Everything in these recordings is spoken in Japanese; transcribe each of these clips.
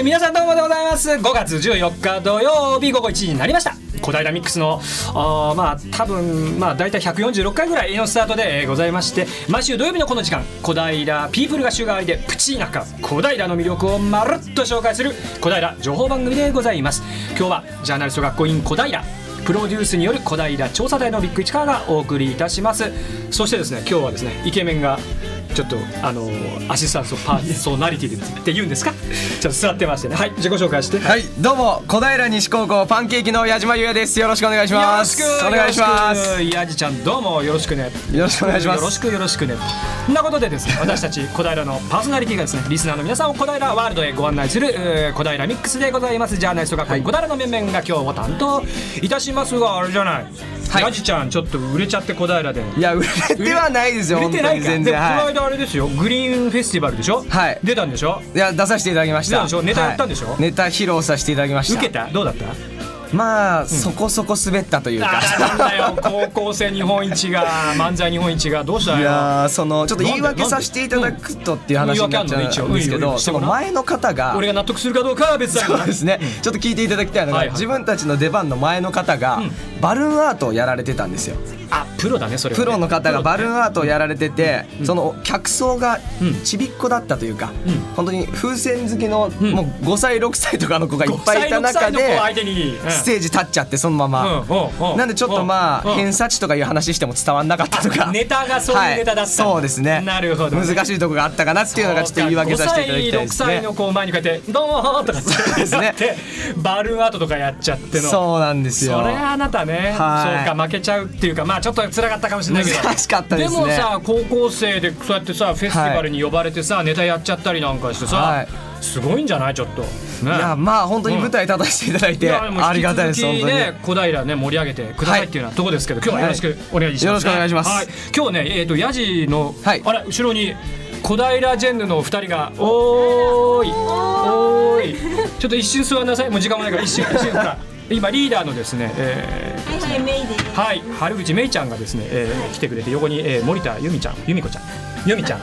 ー、皆さんどうもでございます。5月14日土曜日午後1時になりました。小平ミックスのあまあ多分まあ大体146回ぐらいのスタートでございまして毎週土曜日のこの時間小平ピープルが週替わりでプチ田舎小平の魅力をまるっと紹介する小平情報番組でございます。今日はジャーナリスト学校員小平。プロデュースによる小平調査隊のビッグ市川がお送りいたします。そしてですね今日はですねイケメンがちょっとあのアシスタントパーソナリティって言うんですか？ちょっと座ってましてね。はい。自己紹介して。はい。どうも小平西高校パンケーキの矢島優也です。よろしくお願いします。よろしくお願いします。やじちゃんどうも。よろしくね。よろしくお願いします。よろしくよろしくね。そんなことでですね 私たち小平のパーソナリティがですねリスナーの皆さんを小平ワールドへご案内するえー小平ミックスでございます。ジャーナリスト学校員小平の面々が今日も担当いたしますがあれじゃない。はい。やじちゃんちょっと売れちゃって小平で。いや売れてはないですよ売れてないか。全でもこの然はい間あれですよ。グリーンフェスティバルでしょ？はい。出たんでしょ？いや出させていただきました。出たでしょ？ネタやったんでしょ？はい。ネタ披露させていただきました。受けた？どうだった？まあ、そこそこ滑ったというか。高校生日本一が漫才日本一がどうしたよいやーそのちょっと言い訳させていただくとっていう話になっちゃうんですけどその前の方が俺が納得するかどうかは別だそうですね、ちょっと聞いていただきたいのが、自分たちの出番の前の方が、バルーンアートをやられてたんですよ。あプロだねそれプロの方がバルーンアートをやられてて、うん。その客層がうん。ちびっこだったというか、うん。本当に風船好きの、ん。もう5歳6歳とかの子がいっぱいいた5歳中6歳の子で相手に。うんステージ立っちゃってそのまま、なんでちょっとまあうん偏差値とかいう話しても伝わんなかったとか。ネタがそういうネタだったそうですね。なるほどね。難しいとこがあったかなっていうのがちょっと言い訳させていただきたいです5歳6ね歳の子を前にこうやって「どうも」とかですね。バルーンアートとかやっちゃっての。そうなんですよ。それはあなたね、はい。そうか負けちゃうっていうかまあちょっと辛かったかもしれないけど。難しかったですね。もさ高校生でそうやってさフェスティバルに呼ばれてさ、ネタやっちゃったりなんかしてさ、はいすごいんじゃない？ちょっと、ね、いやまあ本当に舞台立たせていただいて、いやでもありがたいです本当に、小平ね盛り上げてくださいっていうようなとこですけど、今日はよろしくお願いします、ね。よろしくお願いします。はい、今日ねえっ、とヤジの、はい。あれ後ろに小平ジェンヌのお二人がおーい。おーい。ちょっと一瞬座んなさい。もう時間もないから一瞬一瞬ほら今リーダーのですね、えーはいはい、メイです。はい、春口めいちゃんがですね、えー来てくれて横に、えー森田由美ちゃん、由美子ちゃん、由美ちゃん、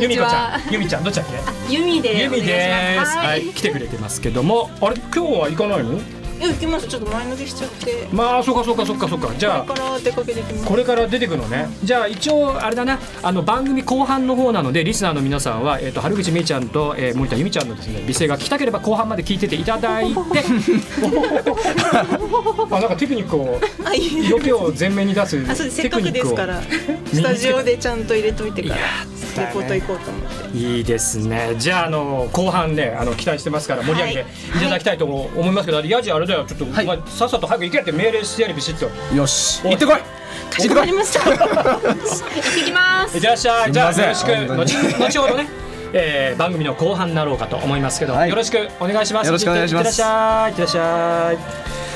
由美子ちゃん、由美ちゃんどっちだっけ？ユミで。由美です。は。はいい、来てくれてますけども、あれ？今日は行かないの？いや、行きます。ちょっと前乗りしちゃって。まあそうかそうかそうかそうか。じゃあこれから出かけてきます。これから出てくのね。じゃあ一応あれだな、あの番組後半の方なのでリスナーの皆さんはえっ、と春口めいちゃんと、えー、森田由美ちゃんのですね美声が聞きたければ後半まで聞いてていただいて、あなんかテクニックをあ、いい色気を前面に出すあ、そうです。せテっかくクニックをですから。スタジオでちゃんと入れといてから。レポート行こうと思って。いいですね。じゃああの後半ねあの期待してますから盛り上げていただきたいと思いますけど、ヤジあれだよちょっと、はいお前さっさと早く行けって命令してやるビシッと。よし行ってこいかしこまりました。行ってきますいっ。てらっしゃい。じゃあよろしく後ほどね。えー、番組の後半になろうかと思いますけど、はいよろしくお願いします。よろしくお願いしますいってらっしゃい。いってらっしゃい。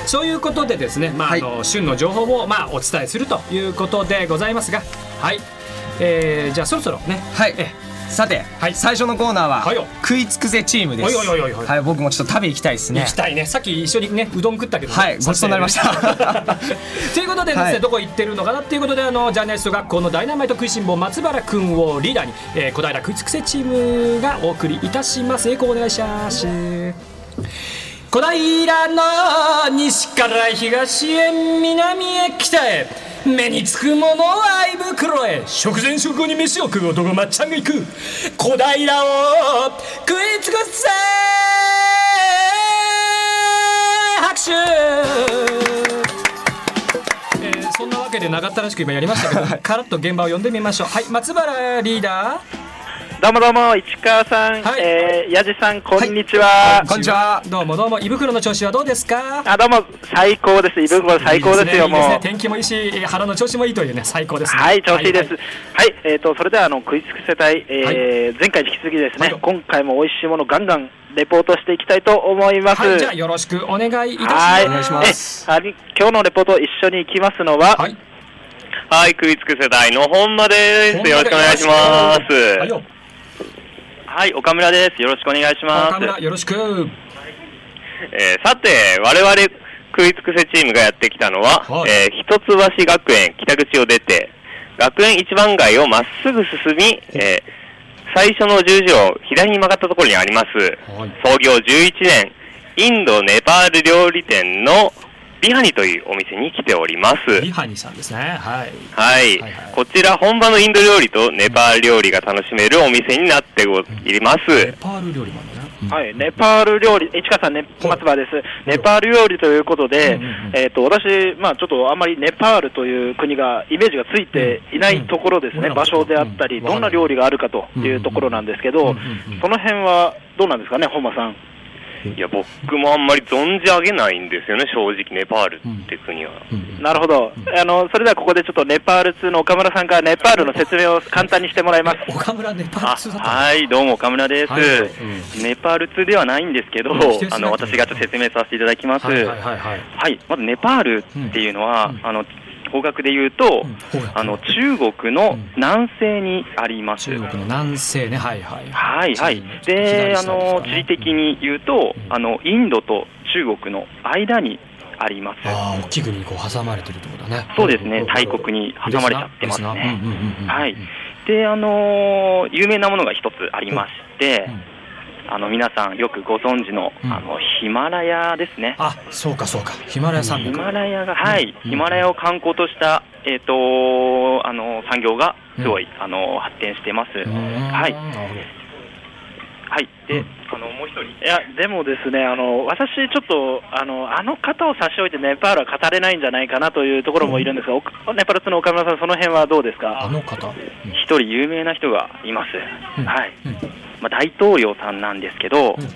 そういうことでですね、まあ、はいあの旬の情報をまあお伝えするということでございますが、はい。えー、じゃあそろそろね、はいえさて、はい。最初のコーナーは、はいよ。食いつくぜチームです。はい僕もちょっと食べ行きたいですね。行きたいね。さっき一緒にねうどん食ったけどね、はいごちそうになりました。ということでですね、はい。どこ行ってるのかなっていうことであのジャーナリスト学校のダイナマイト食いしん坊松原くんをリーダーに、えー、小平食いつくせチームがお送りいたします。エコーお願いします。小平の西から東へ南へ北へ。目につくものは胃袋へ。食前食後に飯を食う男まっちゃんが行く。小平を食い尽くせ拍手。えーそんなわけで長ったらしく今やりましたけど、カラッと現場を呼んでみましょう。はい、松原リーダー。どうもどうも、市川さん、はいえー、やじさん、こんにちは。こんにちはどうもどうも、胃袋の調子はどうですか？あ、どうも、最高です。イブコ最高ですよ、いいねもう。天気もいいし、えー腹の調子もいいというね、最高ですね。はい、調子いいです。ははいい、えっ、と、それでは、あの、食いつく世帯、えー前回に引き続きですね、はい今回も美味しいものガンガンレポートしていきたいと思います。はい、じゃあよろしくお願いいたします。はい今日のレポート一緒に行きますのは、はい。はい、食いつく世代の本間です。よろしくお願いします。はい岡村です。よろしくお願いします。岡村よろしく。えーさて、我々食いつくせチームがやってきたのは、はいえー一橋学園北口を出て、学園一番街をまっすぐ進み、えー最初の十字を左に曲がったところにあります、はい創業11年、インド・ネパール料理店のビハニというお店に来ております。ビハニさんですね。はい。はい、はいはい。こちら本場のインド料理とネパール料理が楽しめるお店になっております。ネパール料理なんだね。うん。はい、ネパール料理、市川さん、ね、松葉です、ネパール料理ということで、うんうんうん。えー、と私、まあ、ちょっとあんまりネパールという国が、イメージがついていないところですね、うん場所であったり、うん。どん。な料理があるかというところなん。ですけど、うん。うん。うん。その辺はどうなん。ですかね、本間さん。いや、僕もあんまり存じ上げないんですよね、正直、ネパールって国は。うん。なるほど、あのそれではここでちょっとネパール通の岡村さんからネパールの説明を簡単にしてもらいます。岡村ネパールあ通だったの？はい、どうも岡村です、はい。はいうん。ネパール通ではないんですけど、あの私がちょっと説明させていただきます。はいは、はいいはい。はいまずネパールっていうのは、うん。あの方角で言うと、うんあの中国の南西にあります。中国の南西ね。はいはい。はいはい。で、あの地理的に言うと、うん。あのインドと中国の間にあります。ああ大きい国にこう挟まれてるってことだね。そうですね、大国に挟まれちゃってますね。はい。で、あの有名なものが一つありまして、うんあの皆さんよくご存知の、うん。あのヒマラヤですね。あそうかそうか。ヒマラヤ山ヒ脈マラヤが、はい、うん。ヒマラヤを観光とした、えっ、と、あの産業がすごい、あの発展してます。うーん。はい、はい。で、うん。あのもう一人。いや、でもですね、あの私、ちょっとあのあの方を差し置いてネパールは語れないんじゃないかなというところもいるんですが、おネパール通の岡村さん、その辺はどうですか？どあの方。うん。一人有名な人がいます。うん。はい。うんまあ、大統領さんなんですけど、うん。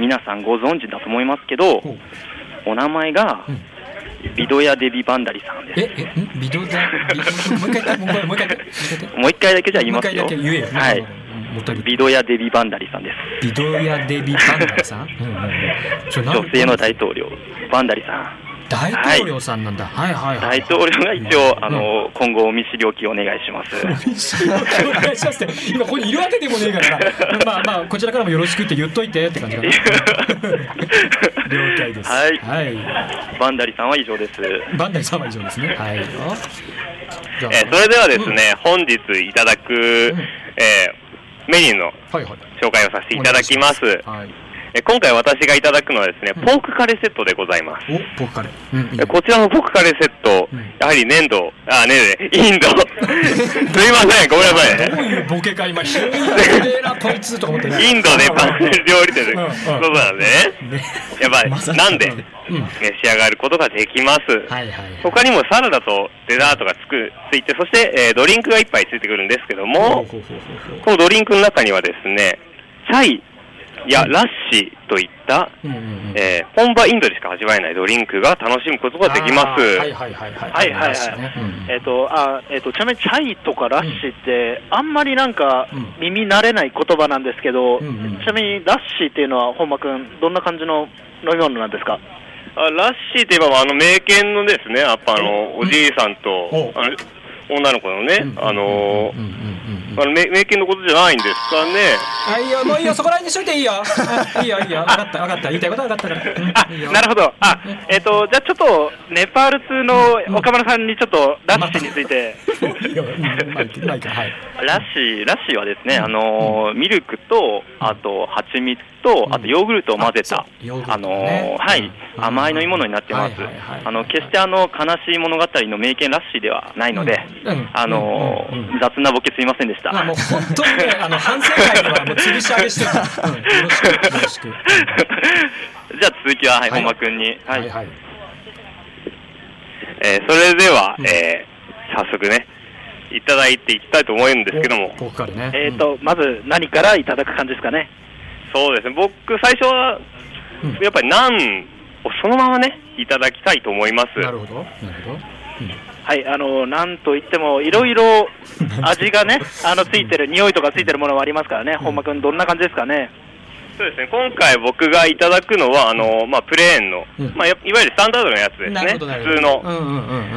皆さんご存知だと思いますけど、お名前が、うん。ビドヤ・デビ・バンダリさんです。ええん？ビドだビもう一回もう一回もう一回だけ？じゃあ言いますよ。もう一回だけ。言えよ。はい。ビドヤ・デビ・バンダリさんです。ビドヤデビバンダリさん？女性の大統領、バンダリさん。大統領さんなんだ。はい。はいはい大統領が一応、あの、今後、見知りおきお願いします。お願いしますって。今ここにいるわけでもねえから。な まあまあこちらからもよろしくって言っといてって感じかな。了解です。はい。はい。バンダリさんは以上です。バンダリさんは以上ですね。はい。えーそれではですね、本日いただく、えーメニューのはいはい。紹介をさせていただきます。はいえー今回私がいただくのはですね、ポークカレーセットでございます。おポークカレー。うんこちらのポークカレーセットうん、やはり粘土、あ、ねね、インド。すいません、ごめんなさい。ね。どういうボケか今ひどいなこいつとか思ってね。インドネパール料理店で、そうなんでね。ね。やっぱ り、なんでうん。召し上がることができます。はいはい他にもサラダとデザートがつくついて、そして、えードリンクが一杯ついてくるんですけども、このドリンクの中にはですね、チャイやラッシーといった、うんうんうん。えー本場インドでしか味わえないドリンクが楽しむことができます。はいはいはいはいはい。はいはいね。うんえっ、とあえっ、とちなみにチャイとかラッシーって、あんまりなんかうん。耳慣れない言葉なんですけど、うんうんちなみにラッシーっていうのは本間君どんな感じの飲み物なんですか？あラッシーといえば、あの、名犬のですね、やっぱあの、おじいさんとお、あの女の子のね、あのうんうんうんうんあの名名犬のことじゃないんですかね。あいいよ。もういいよ。そこら辺にしといていいよ。あいいよいいよ。分 かった分かった。言いたいことは分かったから。なるほど、あえっ、とじゃあちょっとネパール通の岡村さんにちょっとラッシーについて。ラッシー、ラッシーはですね、あのーミルクと、あと、蜂蜜と、あと、ヨーグルトを混ぜたあのーはい、うん。甘い飲み物になってます。あの、決してあの、悲しい物語の名犬ラッシーではないのであの雑なボケすいませんでした。まあもう本当にね あの反省会ではもう吊るし上げしてるうんよろしくよろしくうん じゃあ続きは、はい、はい本間くんに。はい。はいはいえーそれでは、うんえー早速ね、いただいていきたいと思うんですけども、ポークカレーねえっ、と、まず何からいただく感じですかね？そうですね、僕、最初はうん、やっぱりナンをそのままね、いただきたいと思います。なるほどなるほどはい、あのなんといっても、いろいろ 味がね、あのついてる、匂いとかついてるものはありますからね、本間君、どんな感じですかね？そうですね、今回僕がいただくのは、あの、まあ、プレーンの、うん。まあ、やいわゆるスタンダードのやつですね、普通の。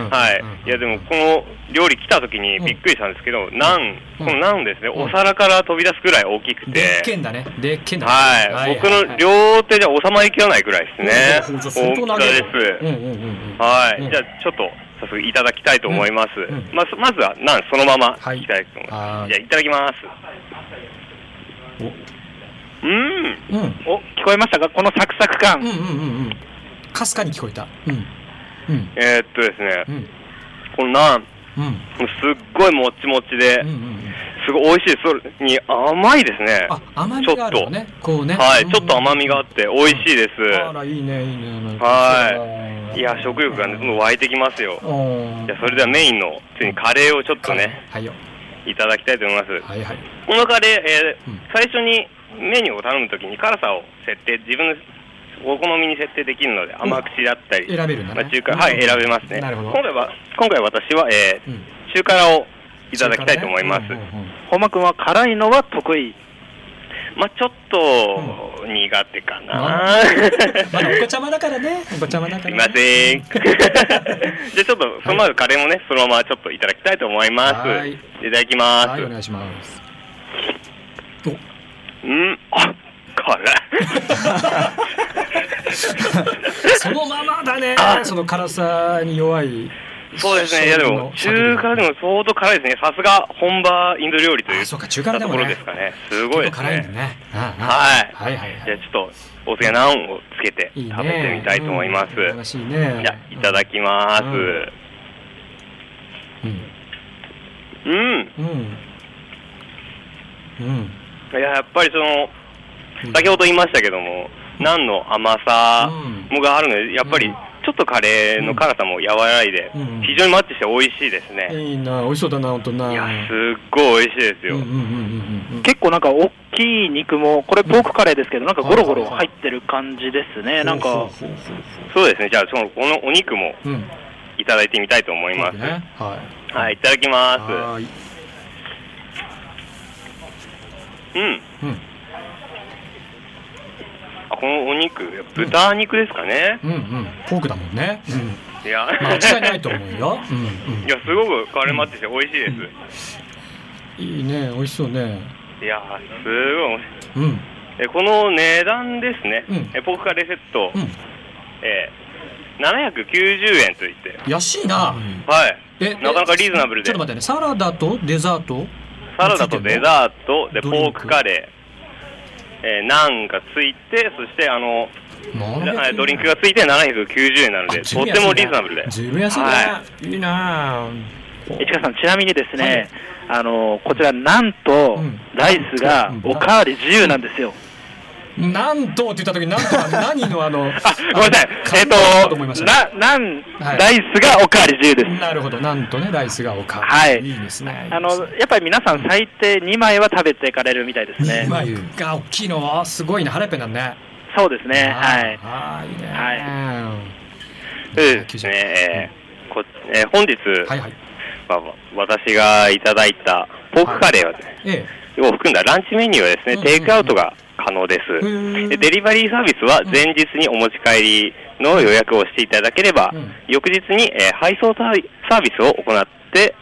はい。うん。いや、でも、この料理来た時にびっくりしたんですけど、ナン、このナンですね、うん。お皿から飛び出すくらい大きくでっけて、んだね。でっけんだね。はい、僕の両手じゃ収まりきらないくらいですね。うん大きさるです。はい、うん。じゃあちょっと早速いただきたいと思います。うん。うん。まずまずはナンそのままはい。いただきたいと思います。はいじゃあいただきます。うん。うん。お聞こえましたか？このサクサク感、うんうんうんうん。かすかに聞こえた。うん。うん。えーっとですね。うん。このナンうん。すっごいもちもちで。うんうんうんすごい美味しい。それに甘いですね。あ甘みがあるのね。こうね。はいちょっと甘みがあって美味しいです。あらいいねいいね。はい。いや食欲がねどんどん湧いてきますよ。おじゃあそれではメインのついにカレーをちょっとねはい。よ。いただきたいと思います。はいはい。このカレー、えーうん。最初にメニューを頼むときに辛さを設定自分のお好みに設定できるので甘口だったり、選べるんだね。まあ、中華はい選べますね。なるほど。今回は今回私は、えーうん。中辛をいただきたいと思います、うんうんうん本間君は辛いのは得意。まあちょっと苦手かな、まだお子ちゃまだからね。お子ちゃまだからね。すいません。じゃあちょっとそのままカレーもねそのままちょっといただきたいと思います。はい。いただきます、はいお願いします。うん。あ辛い。そのままだね。その辛さに弱いそうですね、いやでも、中華でも相当辛いですね、さすが本場インド料理というあそうか中華でとこもねろですかね、すごいで辛いんだね。ねああはい。はいはいはい。じゃあちょっと、お次はナンをつけていいね。食べてみたいと思います。うん楽しいね。じゃあいただきます。うん。うん。うん、うん。うん。いや、やっぱりその、先ほど言いましたけども、ナンの甘さもがあるので、やっぱりうんちょっとカレーの辛さも和らいでうん、非常にマッチして美味しいですね。いいな美味しそうだな本当な。いや、すっごい美味しいですよ。うんうん。うんうんうん。結構なんか大きい肉もこれポークカレーですけどなんかゴロゴロ入ってる感じですね。なんかそうですね、じゃあそのこのお肉もいただいてみたいと思います。ね。ははい、いただきます。うん。うんあこのお肉、豚肉ですかね？うんうん。ポークだもんね。うん。いや、間違いないと思うよ。うんうん。いや、すごくカレーマッチして美味しいです。いいね美味しそうね。いや、すごい。美味しい。うん。えこの値段ですね、うん。えポークカレーセット、うん。えー、790円といって、安いな。はい、えなかなかリーズナブルで。ちょっと待ってね。サラダとデザート？サラダとデザートでポークカレー、えーナンがついて、そしてあの700円ドリンクがついて790円なので、とってもリーズナブルで。ずいぶん安いね、、はい。いな。市川さんちなみにですね、あのこちらなんとうん。ライスがおかわり自由なんですよ、なんとって言った時なんとは何のあのあごめんなさい。えっ、感動かとななん、はい。ライスがおかわり自由です。なるほど。なんとねライスがおかわり。はい。いいですね。あのやっぱり皆さん最低2枚は食べていかれるみたいですね。2枚が大きいの。あすごいね。腹いっぺんなんね。そうですね。はい。あーいいね。はい。でですね、えーこえー本日、はいはい。まあ、私がいただいたポークカレーは、えを含んだランチメニューはですね、テイクアウトが可能です。ーでデリバリーサービスは前日にお持ち帰りの予約をしていただければ、うん。翌日に、えー配送サービスを行って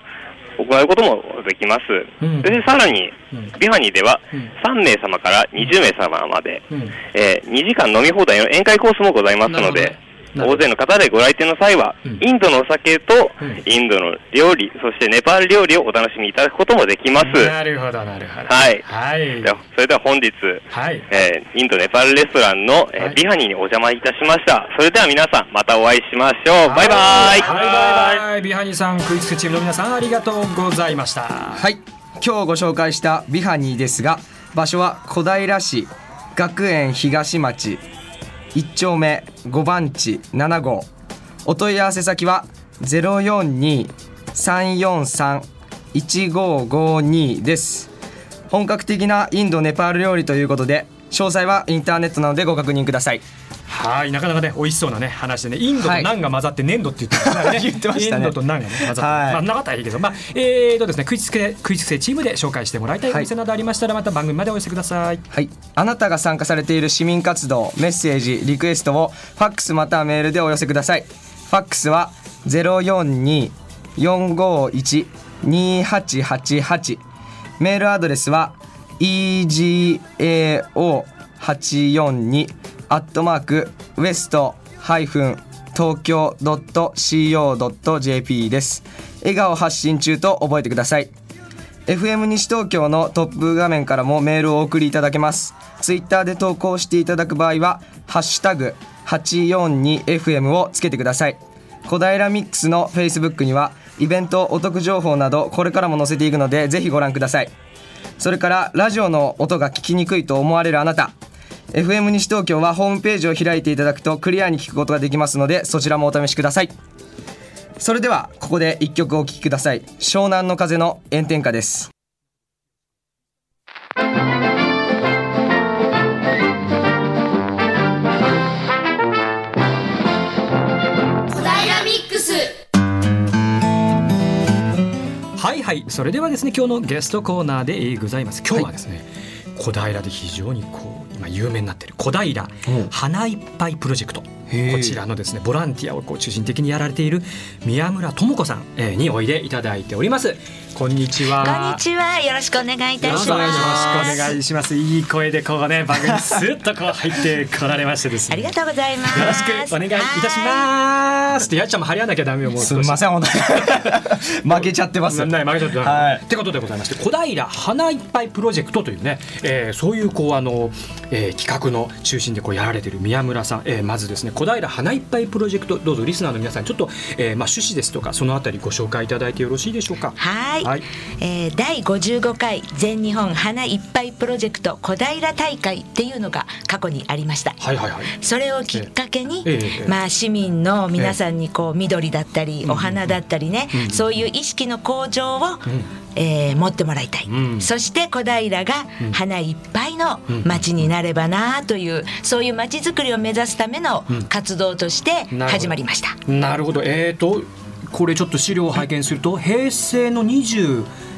行うこともできます。うん。でさらに、うん。ビファニーではうん。3名様から20名様まで、うん。えー2時間飲み放題の宴会コースもございますので、大勢の方でご来店の際は、うん。インドのお酒とうん。インドの料理、そしてネパール料理をお楽しみいただくこともできます。なるほどなるほど。はい。はい。ではそれでは本日、はい。えーインドネパールレストランの、えーはい。ビハニーにお邪魔いたしました。それでは皆さん、またお会いしましょう。バイバイ。はいバイバイ。ビハニーさんクイズチームの皆さんありがとうございました。はい。今日ご紹介したビハニーですが場所は小平市学園東町1丁目5番地7号。お問い合わせ先は042-343-1552です。本格的なインドネパール料理ということで詳細はインターネットなのでご確認ください。はいなかなかね美味しそうなね話でねインドとナンが混ざって粘土って言ってましたね 言ってましたね。インドとナンがね混ざって、はい。まあなかったらいいけどまあえーとですねクイズ系クイズ系チームで紹介してもらいたいお店などありましたらまた番組までお寄せください。はい、あなたが参加されている市民活動メッセージリクエストをファックスまたはメールでお寄せください。ファックスは042-451-2888メールアドレスは egao842 アットマークウエストハイフン東京 .co.jp です。笑顔発信中と覚えてください。FM 西東京のトップ画面からもメールをお送りいただけます。ツイッターで投稿していただく場合は「ハッシュタグ #842FM」をつけてください。小平ミックスの Facebook にはイベントお得情報などこれからも載せていくのでぜひご覧ください。それからラジオの音が聞きにくいと思われるあなた。FM 西東京はホームページを開いていただくとクリアに聞くことができますのでそちらもお試しください。それではここで一曲お聴きください。湘南の風の炎天下です。はいはい。それではですね今日のゲストコーナーでえーございます。今日はですね、小平で非常にこう今有名になっている。小平花いっぱいプロジェクト。こちらのですねボランティアをこう中心的にやられている宮村智子さんえーにおいでいただいておりますこんにちは。こんにちは。よろしくお願いいたします。よろしくお願いします。いい声でこうね番組にスッとこう入ってこられましてですね。ありがとうございます。よろしくお願いいたします。ってやっちゃんも張り合わなきゃダメよもうすみません 負けちゃってますない負けちゃってはい。ってことでございまして小平花いっぱいプロジェクトというね、えーそういうこうあの、えー企画の中心でこうやられている宮村さん、えーまずですね小平花いっぱいプロジェクトどうぞリスナーの皆さんちょっと、えーまあ趣旨ですとかそのあたりご紹介いただいてよろしいでしょうか？はい、はい。えー第55回全日本花いっぱいプロジェクト小平大会っていうのが過去にありました。はいはいはい。それをきっかけに、ええ。ええ。まあ市民の皆さんにこう緑だったり、お花だったりね、うんそういう意識の向上を、ん。えー持ってもらいたい、うん。そして小平がうん。花いっぱいのうん街になればなという、そういう街づくりを目指すためのうん。活動として始まりました。なるほど。えーとこれちょっと資料を拝見すると平成の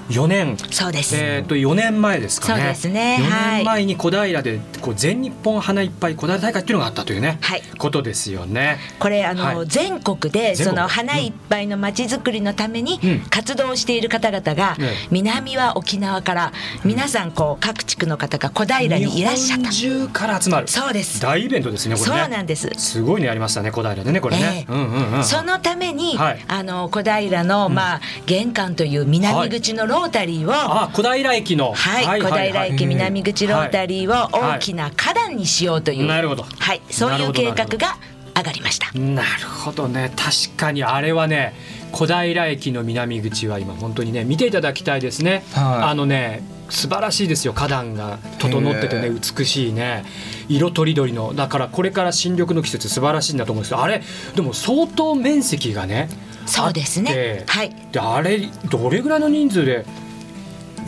24年。そうです、えー、と4年前ですかね。そうですね。4はい。年前に小平でこう全日本花いっぱい小平大会っていうのがあったというね、はい。ことですよね。これあの、はい。全国でその花いっぱいのまちづくりのためにうん。活動している方々が、ええ。南は沖縄から皆さんこう各地区の方が小平にいらっしゃった。中から集まる。そうです。大イベントですねこれそうね。なんです。すごいのやりましたね小平でねこれね。ええ。うんうんうん。そのために、はい。あの小平の、まあ玄関という南口のロータリーを、あ小平駅の。はい、小平駅南口ロータリーをはい大きな花壇にしようという、なるほど。はい、そういう計画が上がりました。なるほどね。確かにあれはね小平駅の南口は今本当にね見ていただきたいですね、はい。あのね素晴らしいですよ。花壇が整っててねへ美しいね。色とりどりの。だからこれから新緑の季節素晴らしいんだと思うんですけどあれでも相当面積がねそうですね。はい。であれどれぐらいの人数で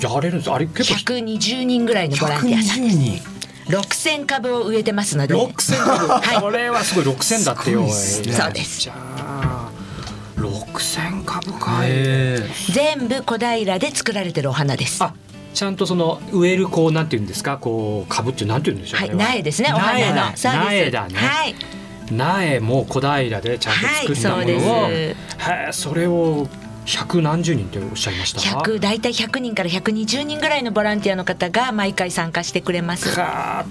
やれるんです？かあれ結構120人ぐらいのボランティアさんです。人。6000株を植えてますので、6000株、はい。これはすごい6000だってよ。ねそうです。じゃあ6000株かへ全部小平で作られてるお花です。あちゃんとその植えるこうなんていうんですか？こう株ってなんていうんでしょう？はい、苗ですね。お花苗だの。そうです。苗だね、はい。苗も小平でちゃんと作ったものを、はいそれを百何十人っておっしゃいました？100大体100人から120人ぐらいのボランティアの方が毎回参加してくれます。大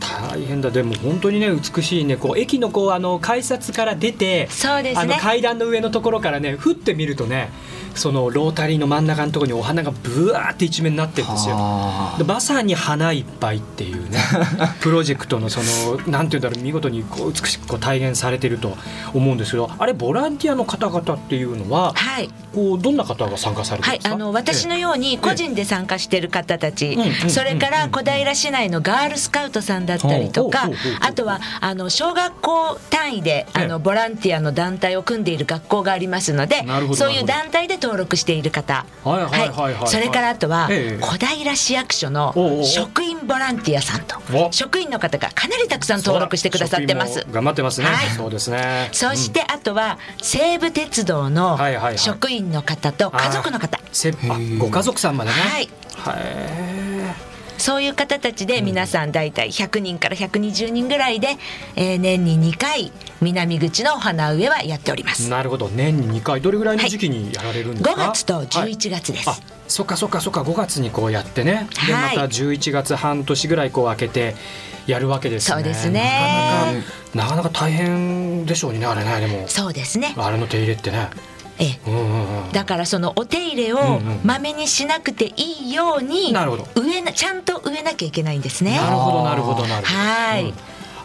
変だでも本当にね美しいねこう駅のこうあの改札から出てそうですね。あの階段の上のところからねふって見るとねそのロータリーの真ん中のところにお花がブワーって一面になってるんですよ。あ。でまさに花いっぱいっていうね プロジェクトのそのなんていうんだろう見事にこう美しくこう体現されてると思うんですけどあれボランティアの方々っていうのははい。こうどんな方が参加されてるんですか、はい、あの私のように個人で参加している方たち、うんうんそれから小平市内のガールスカウトさんだったりとかあとはあの小学校単位であええ。のボランティアの団体を組んでいる学校がありますのでなるほど。そういう団体で登録している方。はいはいはいはい。はい。それからあとはええ。小平市役所の職員ボランティアさんと。お職員の方がかなりたくさん登録してくださってます。頑張ってますね、はい。そうですね。そしてあとは西武鉄道の職員の方と家族の方。ご家族さんまでね。はい。へそういう方たちで皆さん大体100人から120人ぐらいで、えー年に2回南口のお花植えはやっております。えなるほど。年に2回。どれぐらいの時期にやられるんですか、5月とはい。11月です。あそっかそっかそっか。5月にこうやってね、はい。でまた11月半年ぐらいこう開けてやるわけですね。そうですね。なかなかなかなか大変でしょうにねあれね。でも。そうですね。あれの手入れってねええだからそのお手入れをまめにしなくていいようになるほど植えなちゃんと植えなきゃいけないんですね。なるほどなるほどなるほど。はいうん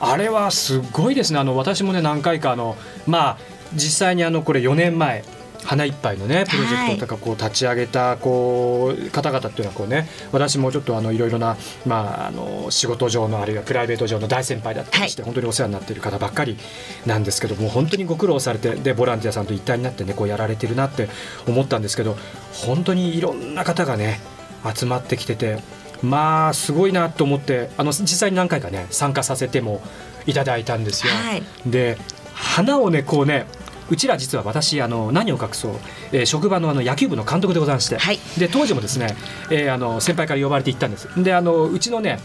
あれはすごいですね。あの私もね何回かあのまあ実際にあのこれ4年前。花一杯のねプロジェクトとかこう立ち上げたこう方々っていうのはこうね私もちょっとあのいろいろなまああの仕事上のあるいはプライベート上の大先輩だったりして本当にお世話になっている方ばっかりなんですけども本当にご苦労されてでボランティアさんと一体になってねこうやられてるなって思ったんですけど本当にいろんな方がね集まってきててまあすごいなと思ってあの実際に何回かね参加させてもいただいたんですよ。はい。で花をねこうねうちら実は私あの何を隠そう、えー職場のあの野球部の監督でございまして、はい。で当時もですね、えーあの先輩から呼ばれて行ったんです。であのうちのね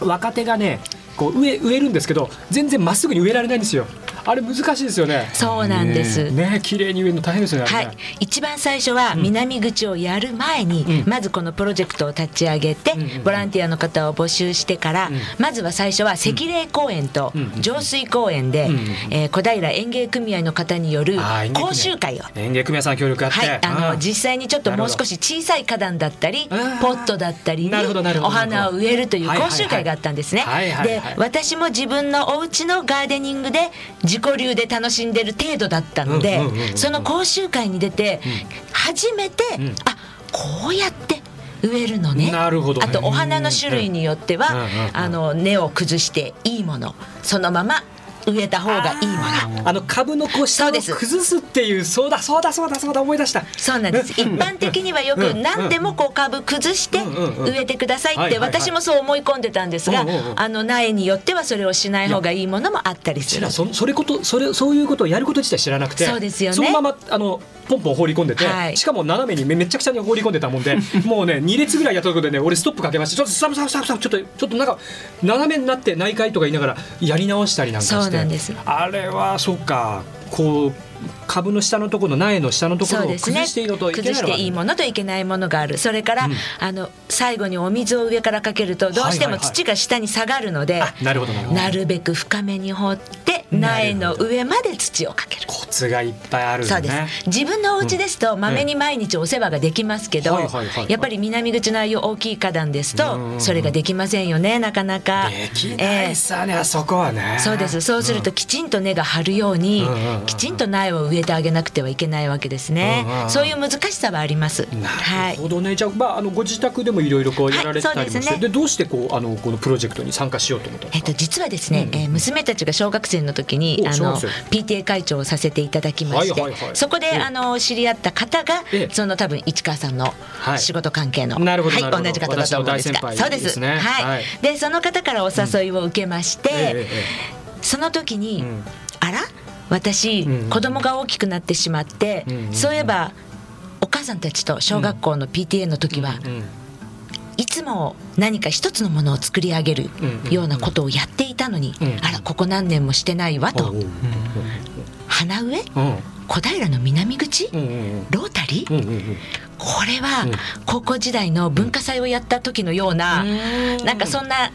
若手がねこう植え植えるんですけど全然まっすぐに植えられないんですよあれ難しいですよね。そうなんです。ね綺麗に植えるの大変ですよねあはい。一番最初は南口をやる前に、うん。まずこのプロジェクトを立ち上げて、うんボランティアの方を募集してから、うん。まずは最初は赤霊公園と浄水公園で、うんうんえー小平園芸組合の方による講習会を。園芸組合さん協力あって、はい、あのうん実際にちょっともう少し小さい花壇だったりポットだったりにお花を植えるという講習会があったんですね。はいはいはいで私も自分のお家のガーデニングで自己流で楽しんでる程度だったのでその講習会に出て初めてん。あこうやって植えるのね。なるほど。あとお花の種類によってはあの根を崩していいものそのまま植えた方がいいものあの株のこう下を崩すっていうそうだそうだそうだそうだ思い出した。そうなんです。一般的にはよくうん。何でもこう株崩して植えてくださいって私もそう思い込んでたんですがあの苗によってはそれをしない方がいいものもあったりする。そそれことそれそういうことをやること自体知らなくてそうですよね。そのままあのポンポン放り込んでて、はい。しかも斜めにめめちゃくちゃに放り込んでたもんで もうね2列ぐらいやったところでね俺ストップかけましてちょっとスタッフさんスタッフさんちょっとちょっとなんか斜めになって内科医とか言いながらやり直したりなんかしてそうなんです。あれはそっか。こう株の下のところの苗の下のところを崩していいのといけないのが崩していいものといけないものがある。それから、うん。あの最後にお水を上からかけるとどうしても土が下に下がるので、あなるべく深めに掘って苗の上まで土をかける。コツがいっぱいあるんそうです。自分のお家ですとまめに毎日お世話ができますけどやっぱり南口のああいう大きい花壇ですうんとそれができませんよねなかなか。できええないさね、あそこはね。そうです。そうするときちんと根が張るようにきちんと苗を植えてあげなくてはいけないわけですね。うんうん。うんそういう難しさはあります。なはい。るほどね、じゃあ,、まあ、あのご自宅でもいろいろこうやられてたりもして、はいですね。でどうしてこうあのこのプロジェクトに参加しようと思ったえっと、実はですね、えー娘たちが小学生の時にあの PTA 会長をさせていただきまして、はいはいはい。そこでええ。あの知り合った方がええ。その多分市川さんのはい。仕事関係の、なるほどはい、なるほど。同じ方だと思うんですがそうです。ねはい、はい。でその方からお誘いを受けまして、えええ。その時に、うん。あら？私、うん子供が大きくなってしまって、うんそういえばお母さんたちと小学校の PTA の時は、いつも何か一つのものを作り上げるうんようなことをやっていたのに、うんあらここ何年もしてないわと、花植え？うん。小平の南口、ロータリー、これはうん。高校時代の文化祭をやった時のような、うん。なんかそんな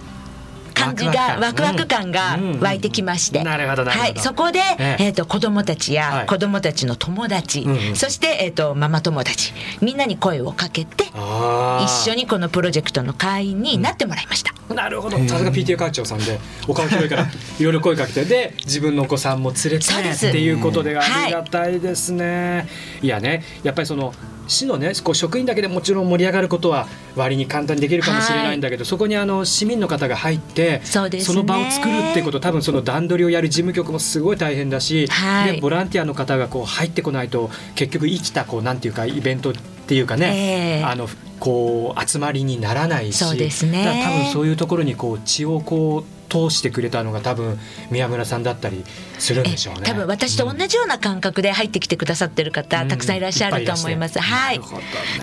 感じがワワクワク感感が湧いてきまして、うんなるほどなるほど。はい、そこで、ええ。えー、と子供たちはい。や子供たちの友達、うんうん。そして、えー、とママ友達みんなに声をかけて一緒にこのプロジェクトの会員になってもらいました。なるほど。さすが PTA 会長さんでお顔広いからいろいろ声かけてで自分のお子さんも連れてそうですっていうことであはいりがたいですね、い、やねやっぱりその市のねこう職員だけでもちろん盛り上がることは割に簡単にできるかもしれないんだけど、そこにあの市民の方が入ってそね。の場を作るってこと多分その段取りをやる事務局もすごい大変だし、はい。でボランティアの方がこう入ってこないと結局生きたこうなんていうかイベントっていうかね、ええ。あのこう集まりにならないしそうですね。だから多分そういうところにこう血をこう通してくれたのが多分宮村さんだったりするんでしょうね。多分私と同じような感覚で入ってきてくださってる方、うん。たくさんいらっしゃると思います。いいいはい。ね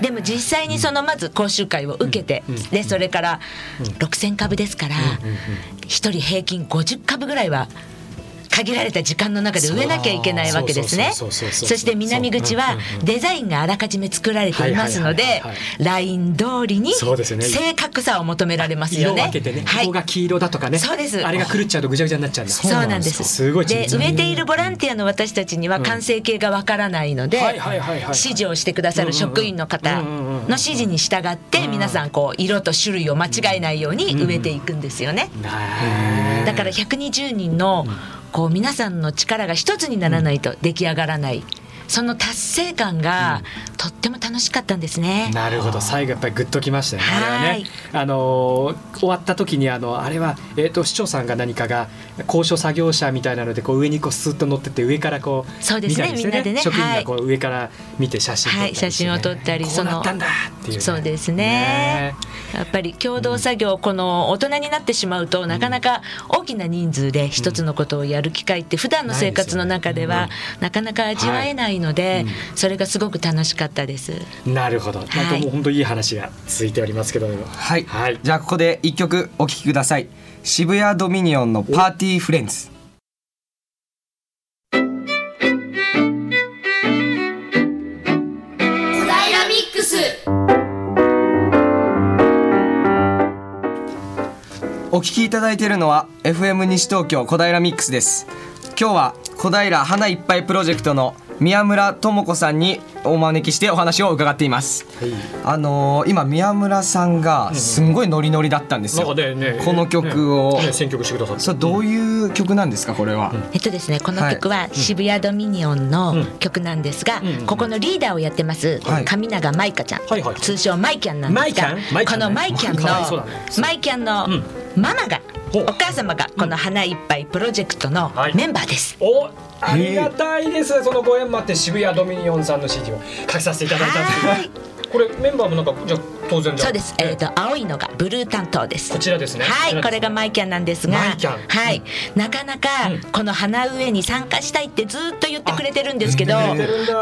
でも実際にそのまず講習会を受けて、うんうんでそれからうん6000株ですから、うんうんうん。一人平均50株ぐらいは限られた時間の中で植えなきゃいけないわけですね。そして南口はデザインがあらかじめ作られていますのでライン通りに正確さを求められますよね。色を分けてね、はい。ここが黄色だとかね。そうです。あれが狂っちゃうとぐちゃぐちゃになっちゃうんだ。そうなんです。す。ごいで植えているボランティアの私たちには完成形がわからないので、指示をしてくださる職員の方の指示に従って皆さんこう色と種類を間違えないように植えていくんですよね。だから120人のこう皆さんの力が一つにならないと出来上がらない。その達成感がとっても楽しかったんですね。なるほど。最後やっぱりグッときましたよね。あねあのー終わった時にあのあれはえっ、と市長さんが何かが高所作業車みたいなのでこう上にこうスーッと乗ってって上からこうそうですね見たりみんなでね。職員はい。がこう上から見て写真撮ったはい、写真を撮ったり、こうなったんだっていうね、そうですね。やっぱり共同作業、この大人になってしまうと、なかなか大きな人数で一つのことをやる機会って、普段の生活の中ではなかなか味わえないので、それがすごく楽しかったです。なるほど。なんかもう本当いい話が続いておりますけども。はい、はい。じゃあここで一曲お聴きください渋谷ドミニオンのパーティーフレンズ小平ミックスお聞きいただいているのは FM 西東京小平ミックスです今日は小平花いっぱいプロジェクトの宮村智子さんにお招きしてお話を伺っています、あのー今宮村さんがすんごいノリノリだったんですよ、なんかねねこの曲を、ねね選曲してくださって。それどういう曲なんですかこれは、えっとですね、この曲は渋谷ドミニオンの曲なんですが、ここのリーダーをやってますはい。上永舞香ちゃん、はいはい通称マイキャンなんですが、マイキャン？マイキャンね。このマイキャン。のマイキャンのママが、お母様がこの花いっぱいプロジェクトのはいメンバーです。おありがたいです。そのご縁もあって渋谷ドミニオンさんの CD を書きさせていただいたんですけどはいこれメンバーもなんかじゃあ当然そうです。えっ、と青いのがブルー担当です。こちらですね。はい、これがマイキャンなんですが、マイキャン。はい、なかなかこの花植えに参加したいってずっと言ってくれてるんですけど、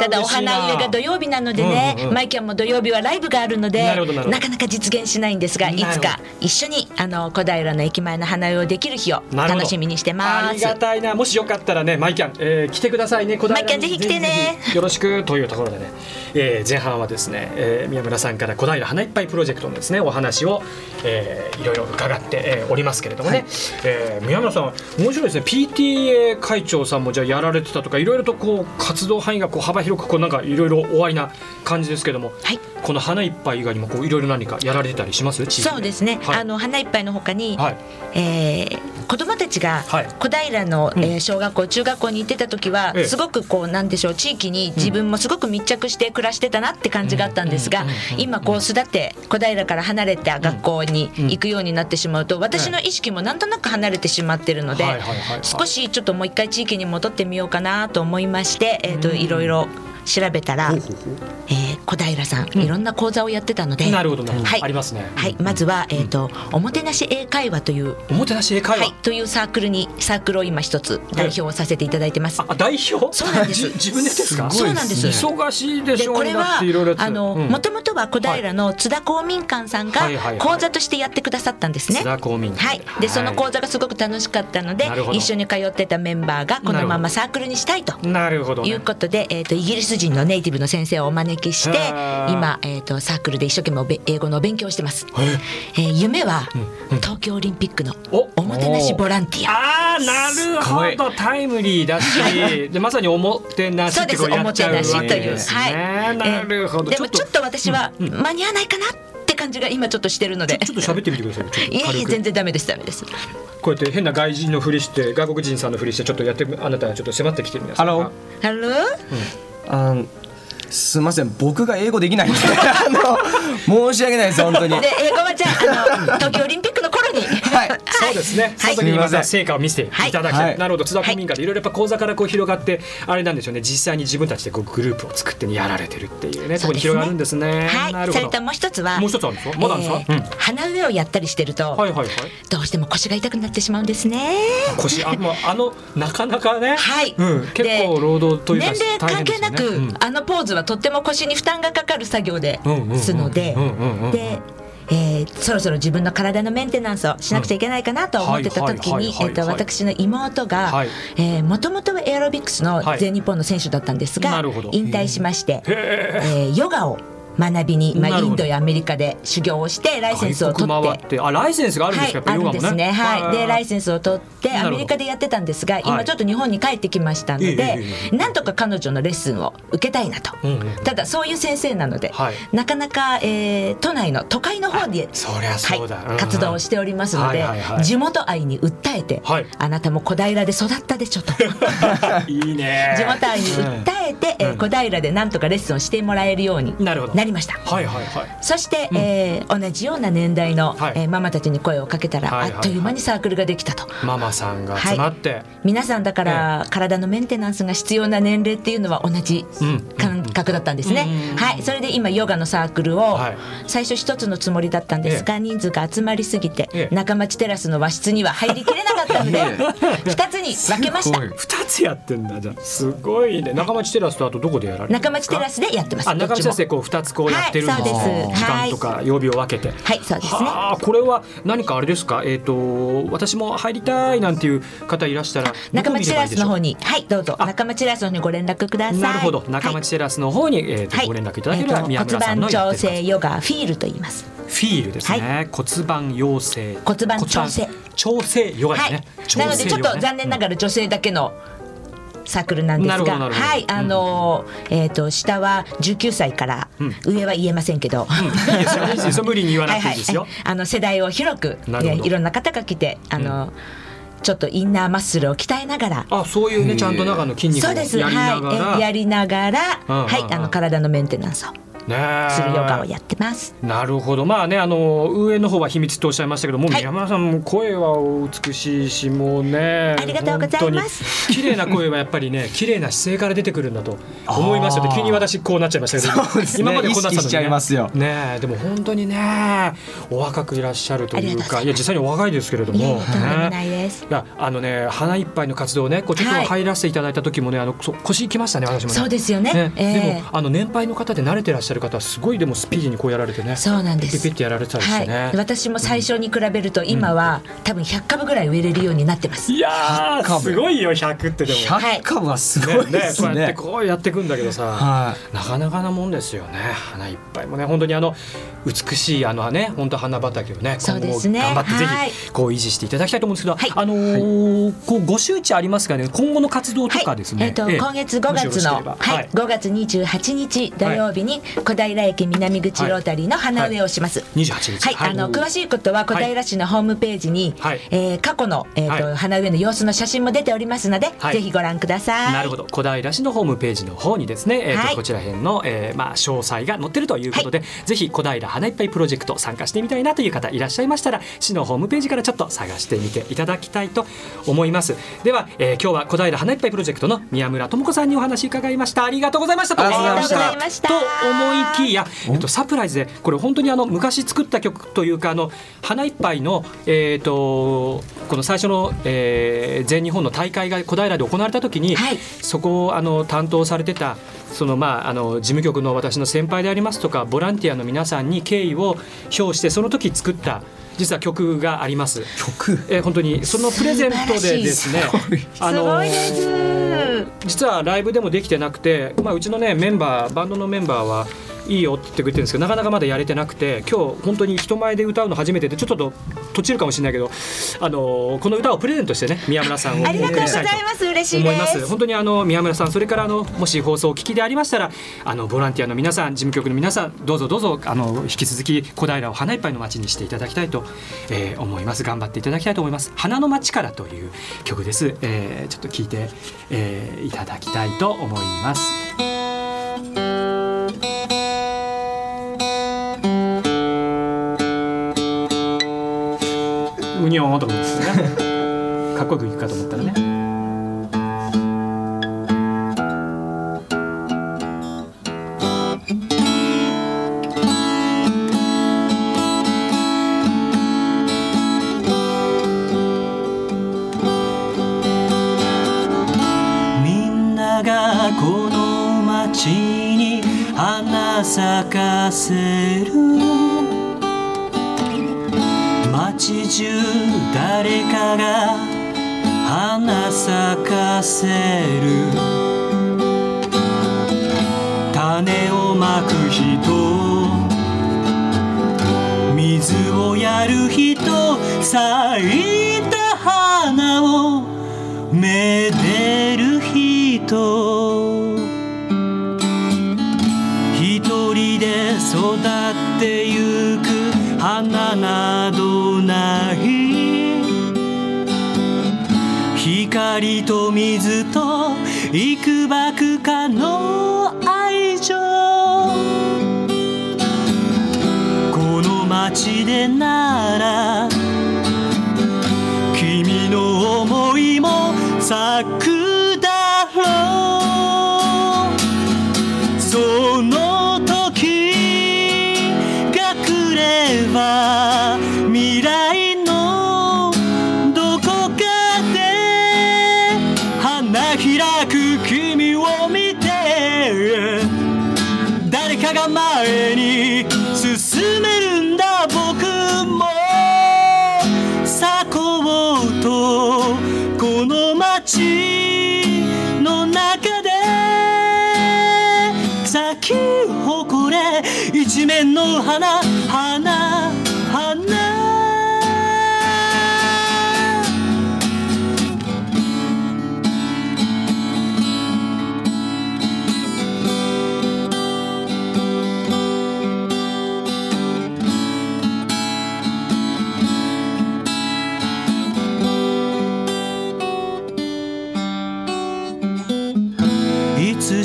ただお花植えが土曜日なのでね、マイキャンも土曜日はライブがあるので、なるほど。なるほどかなか実現しないんですが、いつか一緒にあの小平の駅前の花植えをできる日を楽しみにしてます。あり。がたいな。もしよかったらね、マイキャン、えー来てくださいね。マイキャンぜひ来てね。よろしく。というところでね、えー前半はですね、えー宮村さんから小平花ぱいプロジェクトのですね、お話を、えーいろいろ伺って、えーおりますけれどもね、えー宮村さん面白いですね。PTA 会長さんもじゃあやられてたとか、いろいろとこう活動範囲がこう幅広くこうなんかいろいろ終わりな感じですけども、はい。この花いっぱい以外にもこういろいろ何かやられてたりします？そうですね、はい。あの花いっぱいのほかに、はい。えー子どもたちがはい。小平の、えー小学校中学校に行ってた時は、ええ。すごくこうなんでしょう地域に自分もすごく密着して暮らしてたなって感じがあったんですが、今こう巣立って小平から離れた学校に行くようになってしまうと、私の意識もなんとなく離れてしまってるので、少しちょっともう一回地域に戻ってみようかなと思いまして、えー、といろいろ調べたら、えー小平さん、いろんな講座をやってたので。なるほどなるほど、はい。ありますね。はい、まずは、えっ、と、おもてなし英会話という。おもてなし英会話？はい、というサークルに、サークルを今一つ代表をさせていただいてます。あ代表？そうなんです。じ自分でですか？そうなんです忙しいででしょうこれはあのうん。もともとは小平の津田公民館さんが講座としてやってくださったんですね。津田公民館。はい、でその講座がすごく楽しかったので一緒に通ってたメンバーがこのままサークルにしたいと。なるほど、ね、いうことで、えー、とイギリス人のネイティブの先生をお招きして今、えー、とサークルで一生懸命英語のお勉強をしてます。えー夢は東京オリンピックのおおもてなしボランティア。あーなるほど。タイムリーだし。でまさにおもてなしってこうやっちゃうわけおもてなしというですね、はい。なるほど、でもちょっと私は間に合わないかなって感じが今ちょっとしてるので。ちょっと喋ってみてくださいいえいえ全然ダメですダメです。こうやって変な外人のふりして外国人さんのふりしてちょっとやってあなたはちょっと迫ってきてるんですハローハローあのすみません僕が英語できないんであの申し訳ないです本当に。で英語はじゃああの 東京オリンピックのはい。そうですね、その時にまた成果を見せていただきたい、はい。なるほど。津田公民館でいろいろやっぱ講座からこう広がってあれなんでしょうね。実際に自分たちでこうグループを作ってやられてるっていうね。そこに広がるんですね。はい。なるほど。それともう一つはもう一つあるんですかまだあるんですか？えー鼻植えをやったりしてると、はいはいはい。どうしても腰が痛くなってしまうんですね。腰あもうあのなかなかね、はい。うん、結構労働というか年齢関係なく、あのポーズはとっても腰に負担がかかる作業ですのでうんうんうんうんでえーそろそろ自分の体のメンテナンスをしなくちゃいけないかなと思ってた時に私の妹がはい。もともとはエアロビクスのはい。全日本の選手だったんですが引退しまして、へえーヨガを学びに、まあ、インドやアメリカで修行をしてライセンスを取って。あライセンスがあるんですか、はい、あるんですね。はい。で、ライスセンスを取って、アメリカでやってたんですが、はい。今ちょっと日本に帰ってきましたのええでええ、なんとか彼女のレッスンを受けたいなと。うんうん。ただ、そういう先生なのではい、なかなか、えー都内の都会の方で。活動をしておりますのではいはいはい。地元愛に訴えて、はい。あなたも小平で育ったでしょと。いいね。地元愛に訴えて、えー小平でなんとかレッスンをしてもらえるようになりました。はいはいはい。そして、えー同じような年代の、はい。えーママたちに声をかけたら、はいはいはい。あっという間にサークルができたと。ママさんが集まって、皆さんだから、体のメンテナンスが必要な年齢っていうのは同じうん。感覚だったんですね。うん。はい、それで今ヨガのサークルをはい。最初一つのつもりだったんですが、人数が集まりすぎて、ええ。中町テラスの和室には入りきれなかったので、二つに分けました。二つやってんだじゃあ。すごいね。中町テラスとあとどこでやられてるん中ですか？町テラスでやってます。あ中町テラスでこう二つこうやってるんはいそうです。時間とか曜日を分けて、はい、そうですね。はあこれは何かあれですか？えっ、と私も入りたいなんていう方いらしたら中町テラスの方に。に、はい、どうぞ。あ中町テラスの方にご連絡ください。なるほど。中はい。町テラスの方に、えーとはい。ご連絡いただければ宮村さんの骨盤調やってる整ヨガフィールと言います。フィールですね、骨盤養成骨盤調整。調整ヨガですはい。なのでちょっと残念ながら女性だけのサークルなんですが、はい、あのーえっ、と下は19歳から、上は言えませんけど、無理に言わなくていいですよ。はいはいあの世代を広く、いろんな方が来て、あのちょっとインナーマッスルを鍛えながら。あそういうねちゃんと中の筋肉を。やりながら、はい、えやりながら、はい、あの体のメンテナンスをねえ。するヨガをやってます。なるほど。まあねあの上の方は秘密とおっしゃいましたけども、はい。宮村さんも声はお美しいしもうねありがとうございます。綺麗な声はやっぱりね綺麗な姿勢から出てくるんだと思いますよね。急に私こうなっちゃいましたけど。ね。今までこんな意識しちゃいますよ。ねえ。でも本当にねお若くいらっしゃるというありがとうございいや実際にお若いですけれどもいやあのね花いっぱいの活動ねこうちょっとはい。入らせていただいた時もね、あのそ腰きましたね私もね。そうですよね。ええでもあの年配の方で慣れてらっしゃる方はすごいでもスピーディーにこうやられてねそうなんです。ピッピッピッてやられてたりしてね、はい、私も最初に比べると今は、多分100株ぐらい植えれるようになってます。いやすごいよ100ってでも。はい100株はすごいね。ねですこうやってね。こうやっていくんだけどさ、はなかなかなもんですよね。花いっぱいもね本当にあの美しいあのね本当花畑をねそうですね。今後頑張ってぜはい。ひこう維持していただきたいと思うんですけど、はい。あのーこうご周知ありますかね？今後の活動とかですね、えっ、と、ええ。今月5もしよろ月の、はい、5月28日土曜日に小平駅南口ロータリーの花植えをします。28日。はい、あの詳しいことは小平市のホームページに、はい。えー過去のえっ、と、はい。花植えの様子の写真も出ておりますので、はい。ぜひご覧ください。なるほど。小平市のホームページの方にですね、えーとはい。こちら辺の、えーまあ、詳細が載ってるということで、ぜひ小平花いっぱいプロジェクト参加してみたいなという方いらっしゃいましたら市のホームページからちょっと探してみていただきたいと思います。では、えー今日は小平花いっぱいプロジェクトの宮村智子さんにお話伺いました。ありがとうございました。ありがとうございました。と思いきや、えっと、サプライズでこれ本当にあの昔作った曲というかあの花いっぱいの、えー、とこの最初の、えー全日本の大会が小平で行われた時に、はい。そこをあの担当されてたそのまああの事務局の私の先輩でありますとかボランティアの皆さんに敬意を表してその時作った実は曲があります。曲？えー本当にそのプレゼントでですね。あすの。実はライブでもできてなくて、まあ、うちのねメンバーバンドのメンバーはいいよって言ってくれてるんですけどなかなかまだやれてなくて今日本当に人前で歌うの初めてでちょっととちるかもしれないけど、あのこの歌をプレゼントしてね宮村さんをありがとうございお送りしたます。嬉しいで思いますす。本当にあの宮村さんそれからあのもし放送をお聞きでありましたらあのボランティアの皆さん事務局の皆さんどうぞどうぞあの引き続き小平を花いっぱいの街にしていただきたいと、えー思います。頑張っていただきたいと思います。花の街からという曲です、えーちょっと聞いて、えーいただきたいと思いますうにょーんと思うんですよね。かっこよくいくかと思ったらね。みんながこの街に花咲かせる中誰かが花咲かせる。種をまく人。水をやる人。咲いた花をめでる人。一人で育ってゆく花なら光と水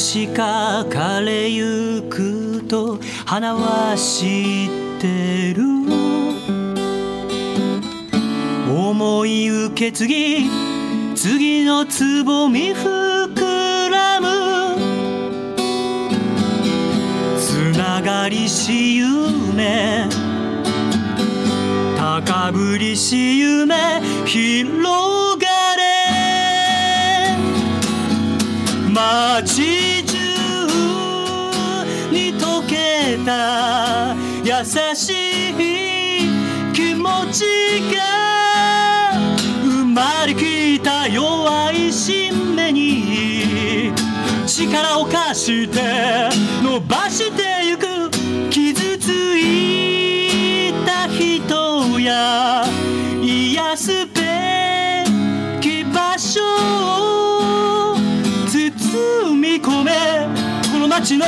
しか枯れゆくと花は知ってる。思い受け継ぎ次のつぼみ膨らむ。つながりし夢。高ぶりし夢。広がれ。街た。優しい気持ちが生まれきた弱い新芽に力を貸して伸ばしてゆく傷ついた人や癒すべき場所を包み込めこの街の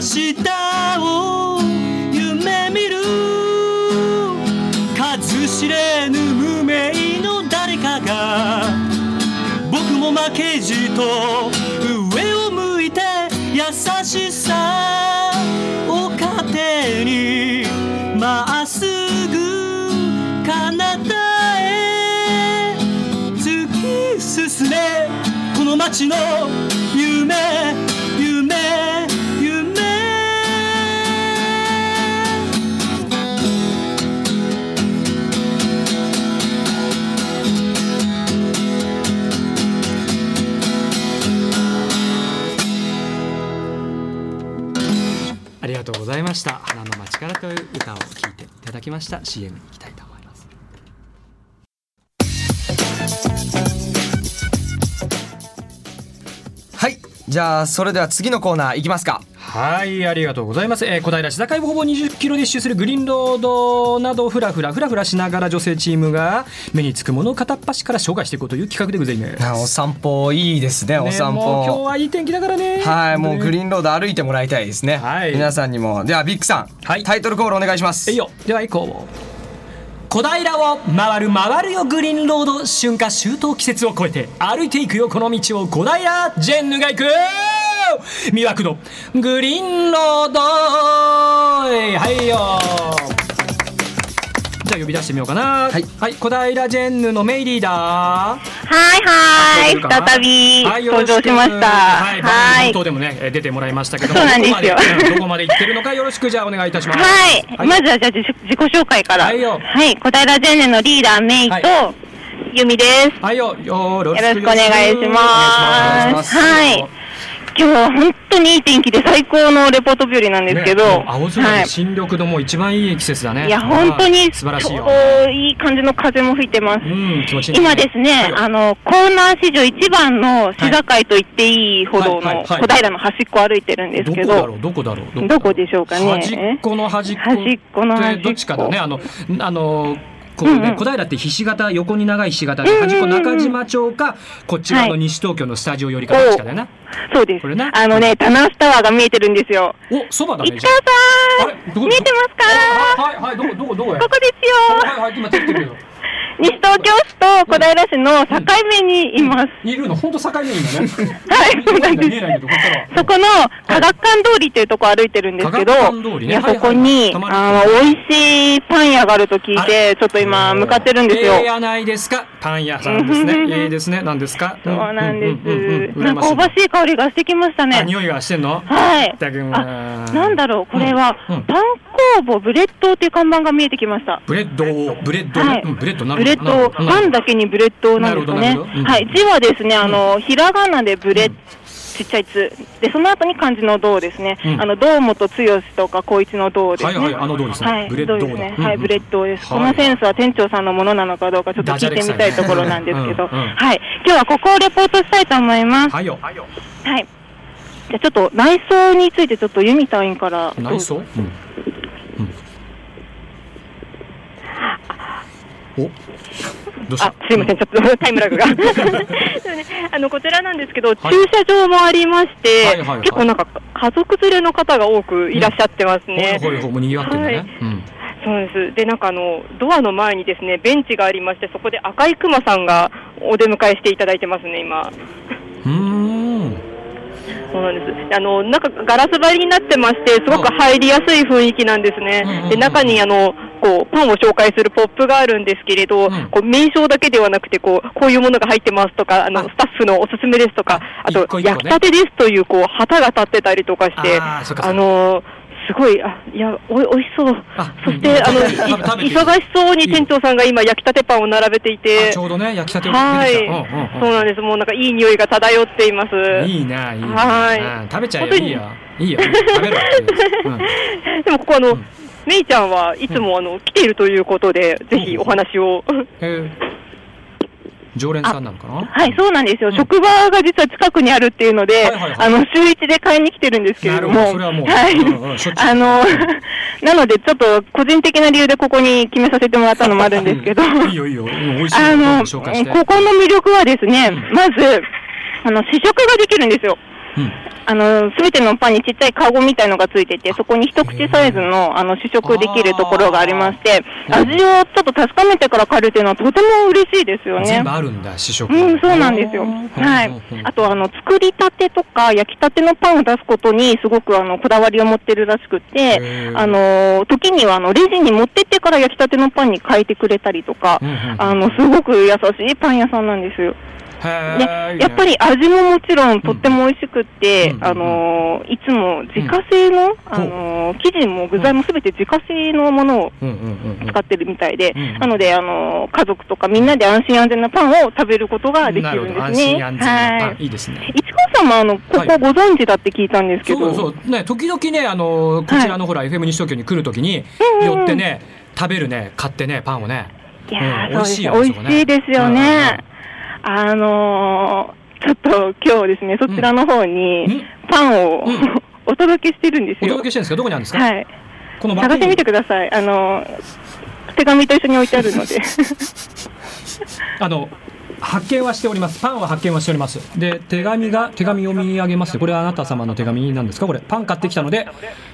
日を夢見る数知れぬ無名の誰かが僕も負けじと上を向いて優しさを糧にまっすぐ彼方へ突き進めこの街の夢夢ございました。花の街からという歌を聴いていただきました。CM に行きたいと思います。はい。じゃあそれでは次のコーナーいきますか。はいありがとうございます、えー、小平市境をほぼ20キロで一周するグリーンロードなどふらふらふらふらしながら女性チームが目につくものを片っ端から紹介していこうという企画でございます。あお散歩いいですねお散ねもう今日歩はいい天気だからね。はいもうグリーンーンロード歩いてもらいたいですね、はい。皆さんにも。ではビッグさん、はい。タイトルコールお願いします。えい。よ。では行こう。小平を回る回るよグリーンロード春夏秋冬季節を越えて歩いていくよこの道を。小平ジェンヌが行く魅惑のグリーンロードはいよ。じゃあ呼び出してみようかな。はい、小平ジェンヌのメイリーダーはいはい。再び登場しました。はい、はい。冒頭でもねえー出てもらいましたけどもそうなんですよ。どこまでうんどこまで行ってるのかよろしくじゃあお願いいたします。はい、まずはじゃあ自自己紹介から。はい小平ジェンヌのリーダーメイと、ユミです。はいよ。よろよろしくお願いします。お願いします。はい今日は本当にいい天気で最高のレポート日和なんですけど、ね青空はい。で新緑のもう一番いい季節だね。いや本当に素晴らしいよ。いい感じの風も吹いてます。うん気持ちいい今ですね、あのコーナー史上一番の市境と言っていいほどのはいはいはい。小平の端っこ歩いてるんですけど。どこだろ、うどこだろうどこでしょうかね。端っこの端っこ端っこの端っこ。どっちかだね。あのあのこうね、うんうん。小平ってひし形横に長いひし形で端っこ中島町かこっち側のはい。西東京のスタジオよりかどっちかだよな、そうです。これなあのね、タナスタワーが見えてるんですよ。おそばだね市川さん。見えてますかはいはいどこどこどこへここですよはいはい今撮ってるよ 西東京市と小平市の境目にいます。いるの？本当境目にいるんだね。はい、そうなんです。そこの科学館通りっていうとこ歩いてるんですけど、いやそこに、あの美味しいパン屋があると聞いて、ちょっと今向かってるんですよ。ええやないですか？パン屋さんですね。いいですね。何ですか？そうなんです。うんなんか香ばしい香りがしてきましたあね。匂いがしてんの？はい。なんだろう、これは、うん。パン工房ブレッドっていう看板が見えてきました。ブレッド？ブレッド？ねはい。うんブレッドなブレッド、パンだけにブレッドなんですかね。はい、字はですね、あの、ひらがなでブレッちっちゃいつ。で、その後に漢字の堂ですね。うんあの、堂本剛とか光一の堂ですね。はいはいあの堂ですねはい、ブレッ堂ですね。うんうんはい、ブレッドです。はいこのセンスは店長さんのものなのかどうかちょっと聞いてみたいところなんですけど。はい。今日はここをレポートしたいと思います。はいよはい。じゃあちょっと内装についてちょっとユミ隊員から。内装うんうんおあすいません、ちょっと タイムラグが。あのこちらなんですけど、駐車場もありまして、はいはいはい結構なんか家族連れの方が多くいらっしゃってますね。ほいほいほいもう賑わってんだはいねうんそうなんです。で、なんかあの、ドアの前にですね、ベンチがありまして、そこで赤いクマさんがお出迎えしていただいてますね、今。うーんそうなんです。あの、中、ガラス張りになってまして、すごく入りやすい雰囲気なんですね。で、中にあの、こう、パンを紹介するポップがあるんですけれど、こう、名称だけではなくて、こう、こういうものが入ってますとか、あの、スタッフのおすすめですとか、あと、焼きたてですという、こう、旗が立ってたりとかして、あのすごい、あ、いや、おい、おいしそう。そして、あの、忙しそうに店長さんが今、焼きたてパンを並べていて、ちょうどね焼きたてをはい、うんうんうん。そうなんです。もうなんかいい匂いが漂っています。いいな、いいな。はい。うん。食べちゃえよ、いいよ。いいよ。食べろ。う。でもここあの、めいちゃんはいつもあの、来ているということで、ぜひお話を。えー常連さんなのかな？はい、そうなんですよ。職場が実は近くにあるっていうので、あの、週一で買いに来てるんですけれども。なもうはい。あの、なので、ちょっと個人的な理由でここに決めさせてもらったのもあるんですけど。いいよいいよ。うん美味しいあの。ここの魅力はですね、まず、あの、試食ができるんですよ。あの、すべてのパンにちっちゃいカゴみたいのがついてて、そこに一口サイズの、あの、試食できるところがありまして、味をちょっと確かめてから買えるっていうのはとても嬉しいですよね。全部あるんだ、試食。うん、そうなんですよ。はい。あと、あの、作りたてとか、焼きたてのパンを出すことに、すごく、あの、こだわりを持ってるらしくて、あの、時には、あの、レジに持ってってから焼きたてのパンに変えてくれたりとか、あの、すごく優しいパン屋さんなんですよ。で、やっぱり味ももちろんとっても美味しくって、あのーいつも自家製の、あのー生地も具材もすべて自家製のものを使ってるみたいで、なので、あのー家族とかみんなで安心安全なパンを食べることができなるんですね。はい。ン。いいですね。市川さんもあの、ここご存知だって聞いたんですけど。そうそう。ね、時々ね、あの、こちらのほら、FM 西東京に来るときに、寄ってね、食べるね、買ってね、パンをね。いやー、うんそうですね。よ美味しいですよね。あのー、ちょっと今日ですね、そちらの方にパンを、お届けしてるんですよ。お届けしてるんですか？どこにあるんですか？はい。この探してみてください。あのー、手紙と一緒に置いてあるので。あの、発見はしております。パンは発見はしております。で手紙が手紙読み上げます。ねこれはあなた様の手紙なんですか？これ。パン買ってきたので、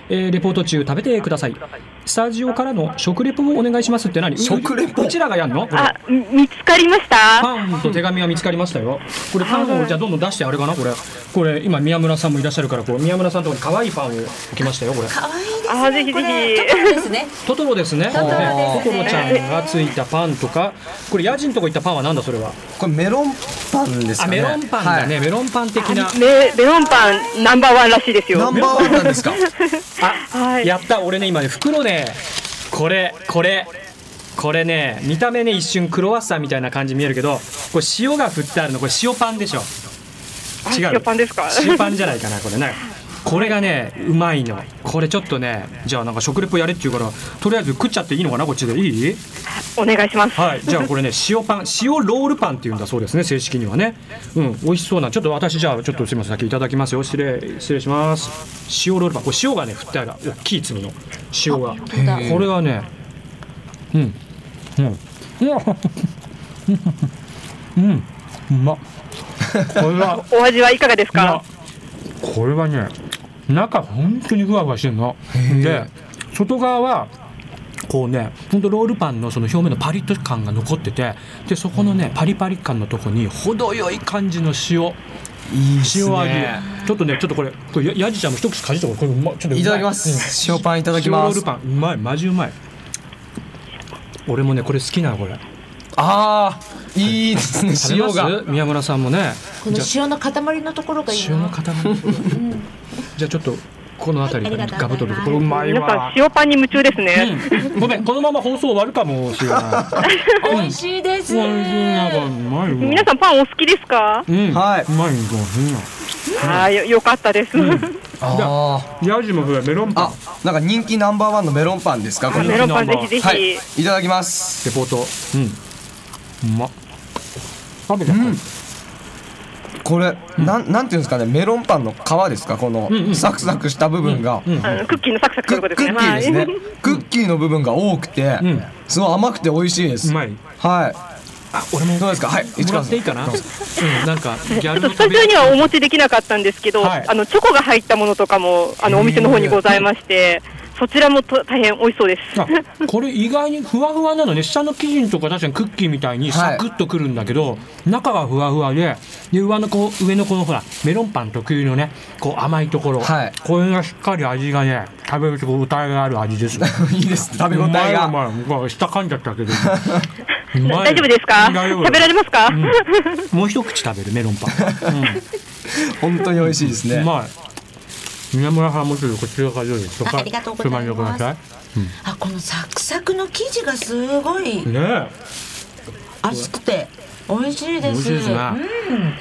えーレポート中食べてください。スタジオからの食レポをお願いしますって何？食レポ？うちらがやんの？これ。あ、見つかりました？パンと手紙は見つかりましたよ。これパンをじゃあどんどん出してあれかな？これ。これ今宮村さんもいらっしゃるからこう宮村さんのところに可愛いパンを置きましたよこれ。可愛いですあ、ぜひぜひ。トトロですね。トトロですね。トトロちゃんがついたパンとか、これヤジのとこ行ったパンはなんだそれは？これメロンパンですあ、かねメロンパンだね。メロンパン的な。メメロンパンナンバーワンらしいですよ。ナンバーワンなんですか？あ、やった。俺ね今ね袋ね、これこれ。これね見た目ね一瞬クロワッサンみたいな感じに見えるけどこれ塩が振ってあるのこれ塩パンでしょ違う？塩パンですか？塩パンじゃないかなこれねこれがねうまいの。これちょっとねじゃあなんか食レポやれって言うからとりあえず食っちゃっていいのかなこっちで。いい？お願いします。はい、じゃあこれね塩パン塩ロールパンっていうんだそうですね正式にはね。うん美味しそうな。ちょっと私じゃあちょっとすみません先いただきますよ。失礼失礼します。塩ロールパン。これ塩がね振ってある大きい粒の。塩が。これはねうん うん。うん。うまっ。これは。お味はいかがですか？これはね中本当にふわふわしてるの。で外側はこうねほんとロールパンのその表面のパリッと感が残っててでそこのねパリパリ感のとこに程よい感じの塩。いい塩味。ねちょっとねちょっとこれこれややじちゃんも一口かじってこれうまいちょっとい。ただきます。塩パンいただきます。塩ロールパン。うまい。マジうまい。俺もねこれ好きなのこれ。あーいいですね。塩が。宮村さんもね。この塩の塊のところがいいな。塩の塊。じゃあちょっとこの辺りガブとこれう。まい皆さわん塩パンに夢中ですね。うん。ごめんこのまま放送終わるかもしれない美味しいです。美味しいなんかうまいわ皆さんパンお好きですか？うん。はい。うまいあーよよかったです。あー。ヤジもこれメロンパン。あなんか人気ナンバーワンのメロンパンですかこれ。メロンパンぜひぜひ。はいいただきますレポートうんうまっ食べてうん。これなんなんていうんですかねメロンパンの皮ですか？このうんうんサクサクした部分が。うんあのクッキーのサクサクすることククですね。ッキーですね。はい。クッキーの部分が多くてうん。すごい甘くて美味しいです。うまい。はい。あ俺もどうですか？はいも市川さん。らっていいかな？うんなんかギャルちょっとスタジオにはお持ちできなかったんですけど、はい。あのチョコが入ったものとかもあのお店の方にございまして、そちらもと大変美味しそうです。あこれ意外にふわふわなのね。下の生地のとこ確かにクッキーみたいにサクッとくるんだけど、中がふわふわでで上のこう上のこのほらメロンパン特有のねこう甘いところ、はい。これがしっかり味がね食べるとこう歌いがある味です。ね いいです。食べ応えが。うまいうまいもう下噛んじゃったけど。大丈夫ですか？食べられますか？もう一口食べるメロンパン、本当に美味しいですうん、うねまい宮村さんもちょっとこちらからどうですかあありがとうございます。つまみをくださあこのサクサクの生地がすごい。いねくて美味しいです。美味しいですね。うん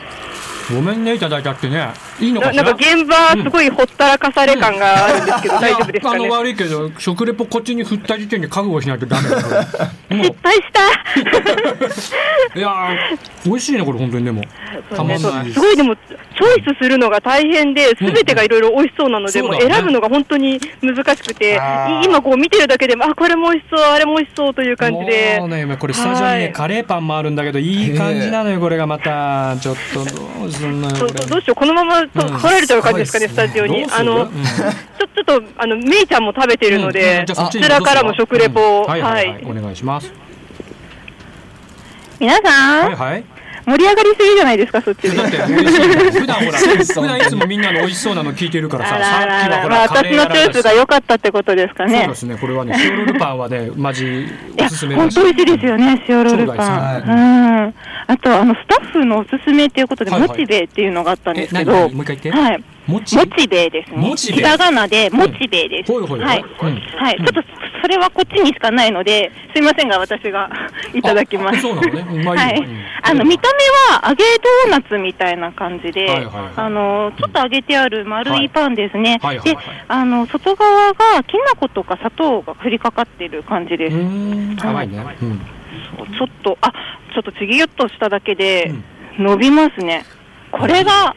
ごめんねいただいちゃってね。いいのかしら？ななんか現場すごいほったらかされ感があるんですけど、大丈夫ですかね？あの。悪いけど食レポこっちに振った時点で覚悟しないとダメだよも失敗した。う いやー美味しいねこれ本当にでも。たまんないす。ごいでもチョイスするのが大変で、すべてがいろいろ美味しそうなので、もうそうだね。選ぶのが本当に難しくて、今こう見てるだけでも、あ、これも美味しそう、あれも美味しそうという感じで。もう。ね今これスタジオにねはい。カレーパンもあるんだけどいい感じなのよこれがまた。ちょっとどうすんのよどうしよう、このままとうん。来られちゃう感じですかね、スタジオに。あの、うん。ちょちょっと、あの、めいちゃんも食べてるので、こちらからも食レポを、うん。はいははいい。はい。お願いします。皆さん、はいはい盛り上がりすぎじゃないですか、そっちで。だって美味しいもん普段ほら 普段いつもみんなの美味しそうなの聞いてるからささっきはほまあ、らカレ私のチョイスが良かったってことですかねそうで。すねこれはね塩ロールパンはねマジいおや、すすめ本当美味しいですよね、塩ロールパン。うん。あと、あの、スタッフのおすすめっていうことで、モチベっていうのがあったんですけえど、何？もう一回言ってはい。もちモチベですね。モチベ。ひらがなで、モチベです。はい。うん。はい。ちょっと、それはこっちにしかないので、すいませんが、私がいただきます。あそうなのね。うまいよ。はい。うん。あの、見た目は揚げドーナツみたいな感じで、あの、ちょっと揚げてある丸いパンですね。ではいはいはい、あの、外側がきな粉とか砂糖が振りかかってる感じです。甘いね。うん。ちょっと、あ、ちょっとちぎゅっとしただけで、伸びますね。これが、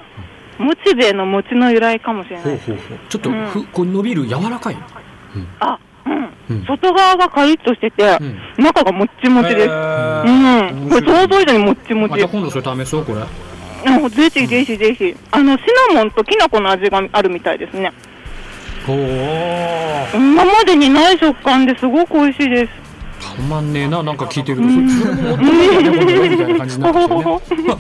モチベの餅の由来かもしれない。ほうほうほうちょっとふこう伸びる柔らかいあ、うん。外側がカリッとしてて、中がもっちもちです。うん、これ想像以上にもっちもち。また今度それ試そうこれあぜひぜひぜひ、あのシナモンときな粉の味があるみたいですね。おお今までにない食感ですごく美味しいです。たまんねえななんか聞いてるとそそれももっみたいな感じになってきてね。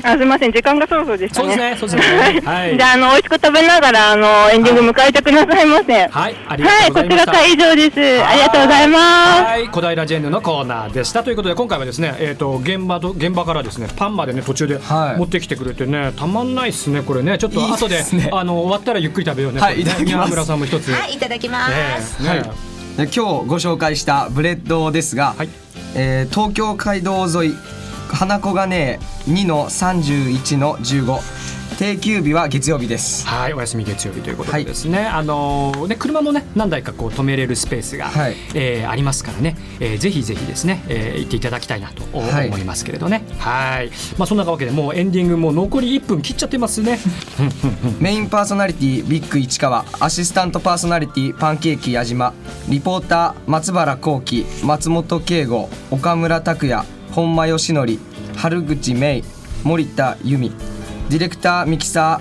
あすみません時間がそろそろでしたね。そうですねそうですね。はい。じゃああの美味しく食べながらあのエンディング迎えてくださいませ。はいありがとうございました。はいこちらから以上です。ありがとうございます。はい、小平ジェンヌのコーナーでした。ということで今回はですね、えっ、と現場と現場からですねパンまでね途中で持ってきてくれてね、たまんないっすねこれね。ちょっと後でねあの終わったらゆっくり食べようね。はいいただきます。宮村さんも一つ。はいいただきます、ねはい、で今日ご紹介したブレッドですが、えー東京街道沿い花子がね2の31の15定休日は月曜日です。はい、お休み月曜日ということでですね、あのーね車もね何台かこう止めれるスペースが、はい。えーありますからね、えーぜひぜひですね、えー行っていただきたいなと思はい。いますけれどね。はい、まあそんなわけでもうエンディングもう残り1分切っちゃってますね。メインパーソナリティビッグ市川アシスタントパーソナリティパンケーキ矢島リポーター松原幸喜松本圭吾岡村拓也本間義則春口芽衣森田由美ディレクターミキサ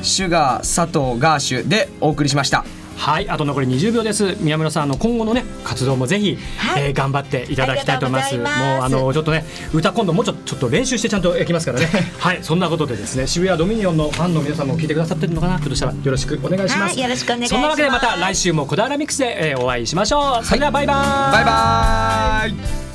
ーシュガー佐藤ガーシュでお送りしましたはい、あと残り20秒です。宮村さんの今後のね活動もぜひ、えー頑張っていただきたいと思います。もうあのちょっとね歌今度もうちょっとちょっと練習してちゃんと焼きますからね。はい、そんなことでですね渋谷ドミニオンのファンの皆さんも聞いてくださってるのかな。ひょっとしたらよろしくお願いします。はいよろしくお願いしますそんなわけでまた来週もこだわらミックスで、えーお会いしましょう。それではバイバイ。バイバーイ